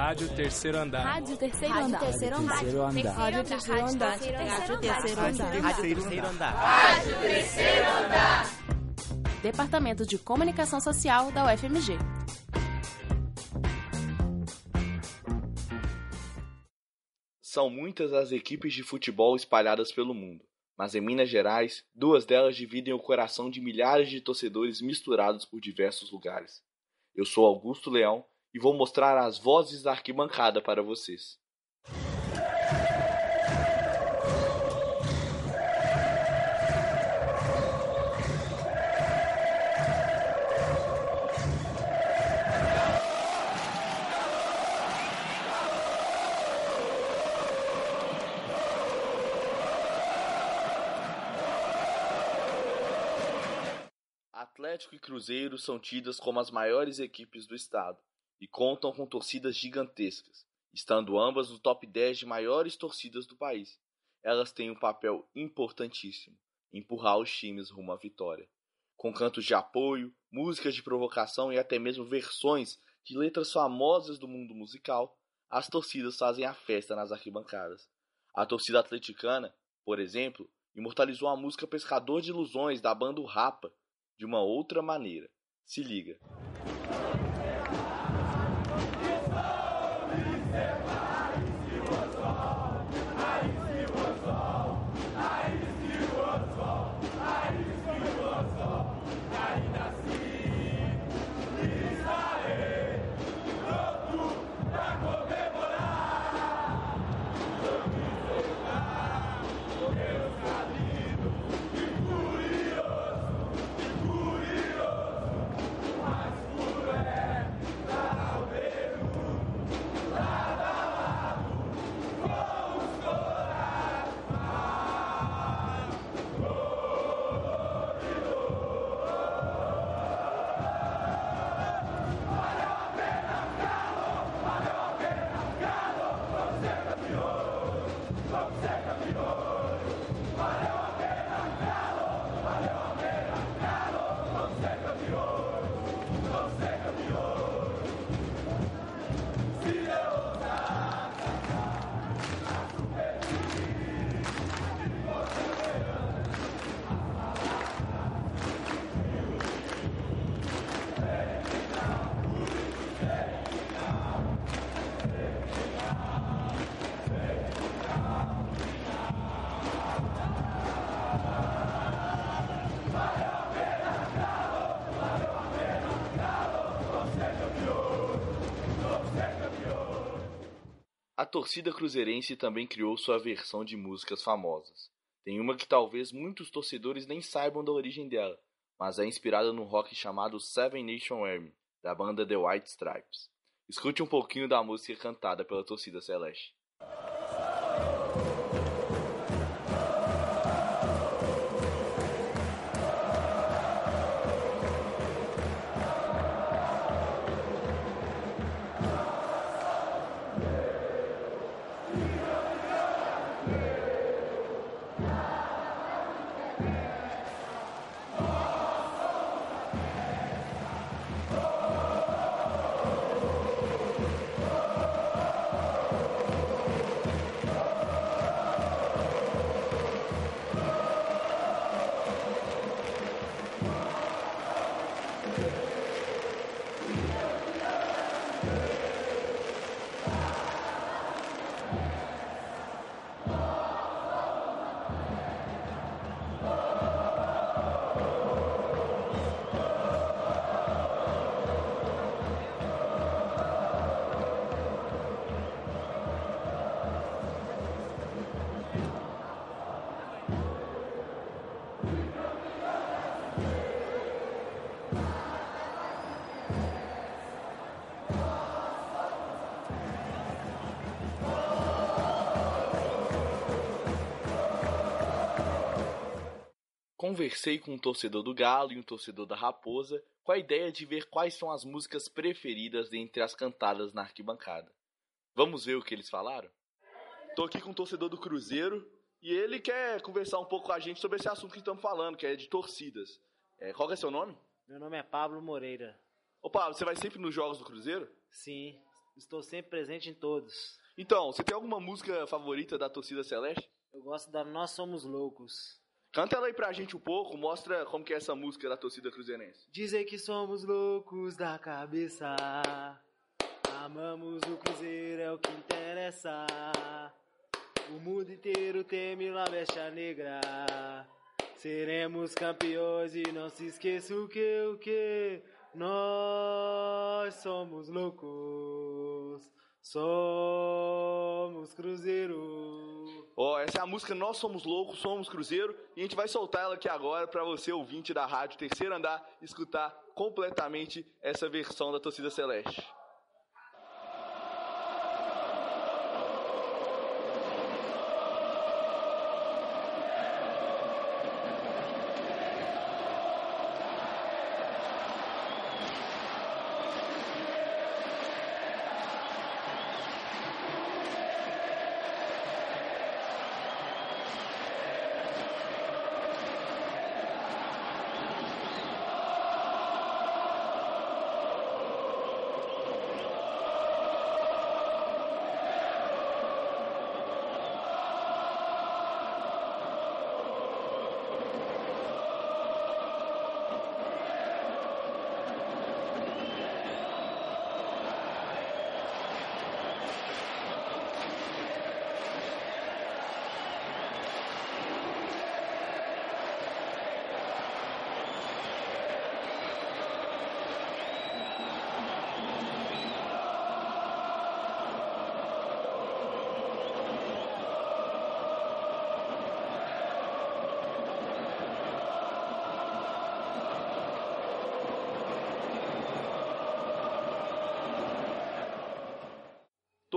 Rádio Terceiro Andar. Rádio Terceiro Andar. Terceiro Andar. Rádio Terceiro Andar. Rádio Terceiro Andar. Rádio Terceiro Andar. Rádio Terceiro Andar. Departamento de Comunicação Social da UFMG. São muitas as equipes de futebol espalhadas pelo mundo, mas em Minas Gerais, duas delas dividem o coração de milhares de torcedores misturados por diversos lugares. Eu sou Augusto Leão e vou mostrar as vozes da arquibancada para vocês. Atlético e Cruzeiro são tidas como as maiores equipes do estado e contam com torcidas gigantescas, estando ambas no top 10 de maiores torcidas do país. Elas têm um papel importantíssimo: empurrar os times rumo à vitória. Com cantos de apoio, músicas de provocação e até mesmo versões de letras famosas do mundo musical, as torcidas fazem a festa nas arquibancadas. A torcida atleticana, por exemplo, imortalizou a música Pescador de Ilusões da banda Rapa de uma outra maneira. Se liga. Torcida cruzeirense também criou sua versão de músicas famosas. Tem uma que talvez muitos torcedores nem saibam da origem dela, mas é inspirada num rock chamado Seven Nation Army, da banda The White Stripes. Escute um pouquinho da música cantada pela torcida celeste. Conversei com um torcedor do Galo e um torcedor da Raposa com a ideia de ver quais são as músicas preferidas dentre as cantadas na arquibancada. Vamos ver o que eles falaram? Tô aqui com um torcedor do Cruzeiro e ele quer conversar um pouco com a gente sobre esse assunto que estamos falando, que é de torcidas. É, qual que é seu nome? Meu nome é Pablo Moreira. Ô Pablo, você vai sempre nos jogos do Cruzeiro? Sim, Estou sempre presente em todos. Então, você tem alguma música favorita da torcida celeste? Eu gosto da Nós Somos Loucos. Canta ela aí pra gente um pouco, mostra como que é essa música da torcida cruzeirense. Dizem que somos loucos da cabeça. Amamos o Cruzeiro, é o que interessa. O mundo inteiro teme la mecha negra. Seremos campeões e não se esqueça o que, o que? Nós somos loucos. Somos Cruzeiro. Ó, oh, essa é a música Nós Somos Loucos, Somos Cruzeiro. E a gente vai soltar ela aqui agora para você, ouvinte da rádio Terceiro Andar, escutar completamente essa versão da torcida celeste.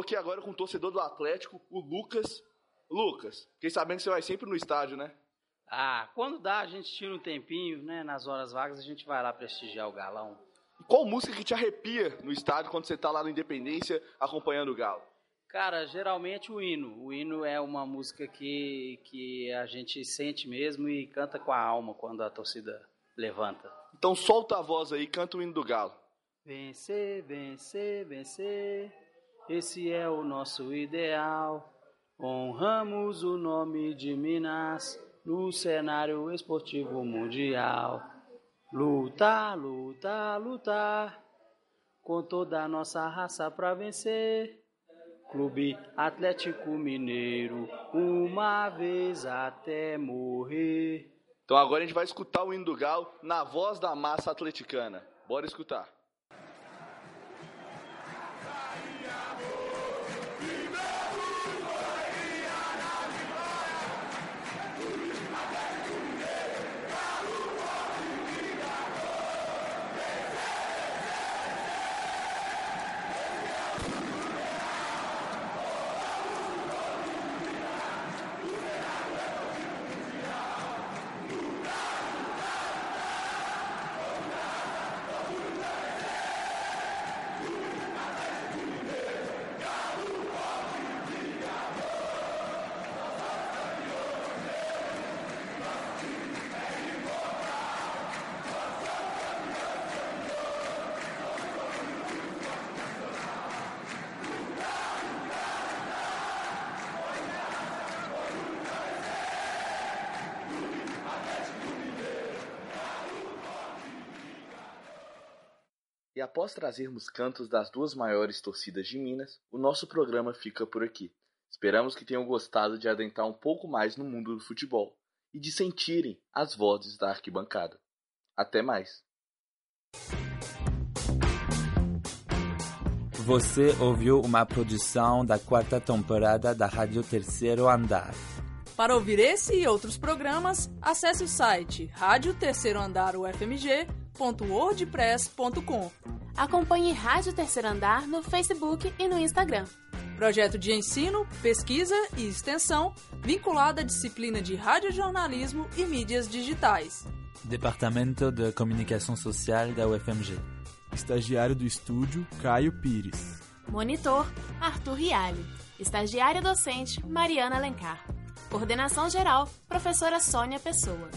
Tô aqui agora com o torcedor do Atlético, o Lucas. Lucas, fiquei sabendo que você vai sempre no estádio, né? Ah, quando dá, a gente tira um tempinho, né? Nas horas vagas, a gente vai lá prestigiar o galão. E qual música que te arrepia no estádio quando você tá lá na Independência acompanhando o Galo? Cara, geralmente o hino. O hino é uma música que, que a gente sente mesmo e canta com a alma quando a torcida levanta. Então solta a voz aí, canta o hino do Galo. Vencer, vencer, vencer. Esse é o nosso ideal. Honramos o nome de Minas no cenário esportivo mundial. Lutar, lutar, lutar com toda a nossa raça para vencer. Clube Atlético Mineiro, uma vez até morrer. Então agora a gente vai escutar o hino do Galo na voz da massa atleticana. Bora escutar. E após trazermos cantos das duas maiores torcidas de Minas, o nosso programa fica por aqui. Esperamos que tenham gostado de adentrar um pouco mais no mundo do futebol e de sentirem as vozes da arquibancada. Até mais! Você ouviu uma produção da quarta temporada da Rádio Terceiro Andar. Para ouvir esse e outros programas, acesse o site rádio terceiro andar ufmg.wordpress.com. Acompanhe Rádio Terceiro Andar no Facebook e no Instagram. Projeto de ensino, pesquisa e extensão vinculado à disciplina de radiojornalismo e mídias digitais. Departamento de Comunicação Social da UFMG. Estagiário do estúdio, Caio Pires. Monitor, Arthur Rialli. Estagiária docente, Mariana Alencar. Coordenação geral, professora Sônia Pessoa.